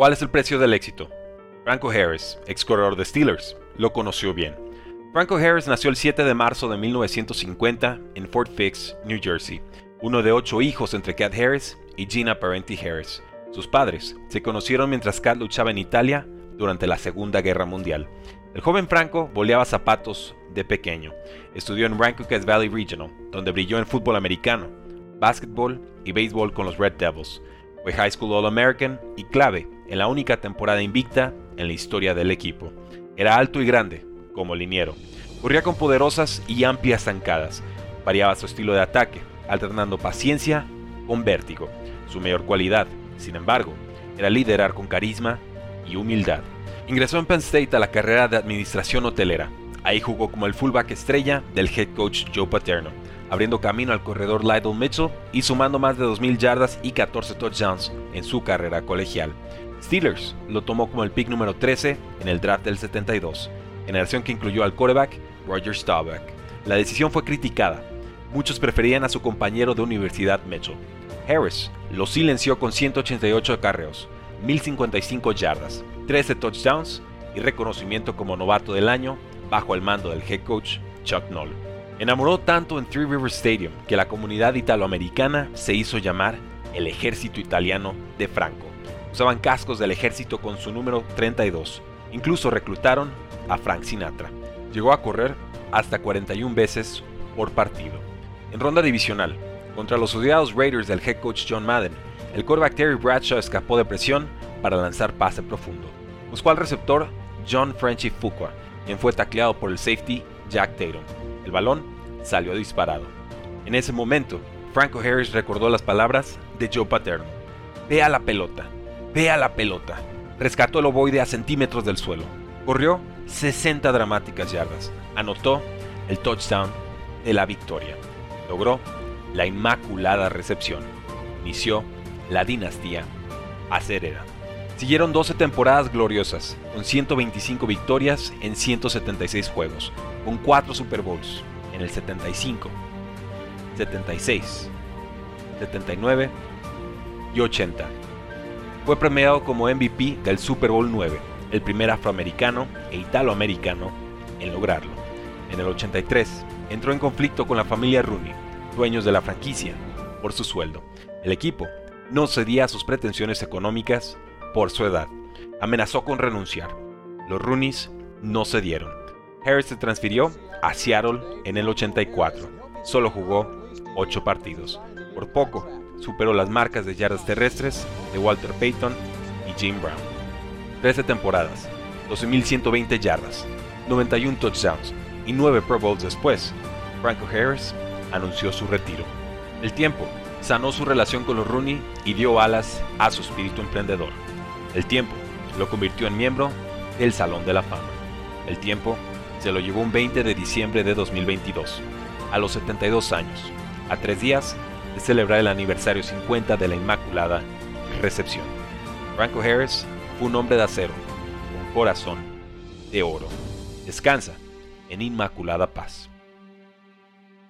¿Cuál es el precio del éxito? Franco Harris, ex corredor de Steelers, lo conoció bien. Franco Harris nació el 7 de marzo de 1950 en Fort Fix, New Jersey, uno de ocho hijos entre Cat Harris y Gina Parenti Harris. Sus padres se conocieron mientras Cat luchaba en Italia durante la Segunda Guerra Mundial. El joven Franco boleaba zapatos de pequeño. Estudió en Rancocas Valley Regional, donde brilló en fútbol americano, básquetbol y béisbol con los Red Devils. Fue High School All-American y clave en la única temporada invicta en la historia del equipo. Era alto y grande, como liniero. Corría con poderosas y amplias zancadas. Variaba su estilo de ataque, alternando paciencia con vértigo. Su mayor cualidad, sin embargo, era liderar con carisma y humildad. Ingresó en Penn State a la carrera de administración hotelera. Ahí jugó como el fullback estrella del head coach Joe Paterno, abriendo camino al corredor Lydell Mitchell y sumando más de 2.000 yardas y 14 touchdowns en su carrera colegial. Steelers lo tomó como el pick número 13 en el draft del 72, generación que incluyó al quarterback Roger Staubach. La decisión fue criticada. Muchos preferían a su compañero de universidad Mitchell. Harris lo silenció con 188 acarreos, 1055 yardas, 13 touchdowns y reconocimiento como novato del año bajo el mando del head coach Chuck Noll. Enamoró tanto en Three Rivers Stadium que la comunidad italoamericana se hizo llamar el ejército italiano de Franco. Usaban cascos del ejército con su número 32. Incluso reclutaron a Frank Sinatra. Llegó a correr hasta 41 veces por partido. En ronda divisional, contra los odiados Raiders del head coach John Madden, el quarterback Terry Bradshaw escapó de presión para lanzar pase profundo. Buscó al receptor John Frenchy Fuqua, quien fue tacleado por el safety Jack Tatum. El balón salió disparado. En ese momento, Franco Harris recordó las palabras de Joe Paterno. Ve a la pelota, ve a la pelota. Rescató el ovoide a centímetros del suelo. Corrió 60 dramáticas yardas. Anotó el touchdown de la victoria. Logró la inmaculada recepción. Inició la dinastía acerera. Siguieron 12 temporadas gloriosas, con 125 victorias en 176 juegos, con 4 Super Bowls en el 75, 76, 79 y 80. Fue premiado como MVP del Super Bowl 9, el primer afroamericano e italoamericano en lograrlo. En el 83 entró en conflicto con la familia Rooney, dueños de la franquicia, por su sueldo. El equipo no cedía a sus pretensiones económicas por su edad. Amenazó con renunciar. Los Rooneys no cedieron. Harris se transfirió a Seattle en el 84. Solo jugó 8 partidos. Por poco superó las marcas de yardas terrestres de Walter Payton y Jim Brown. 13 temporadas, 12.120 yardas, 91 touchdowns y 9 Pro Bowls después, Franco Harris anunció su retiro. El tiempo sanó su relación con los Rooney y dio alas a su espíritu emprendedor. El tiempo lo convirtió en miembro del Salón de la Fama. El tiempo se lo llevó un 20 de diciembre de 2022, a los 72 años, a tres días de celebrar el aniversario 50 de la Inmaculada Recepción. Franco Harris fue un hombre de acero, con corazón de oro. Descansa en Inmaculada Paz.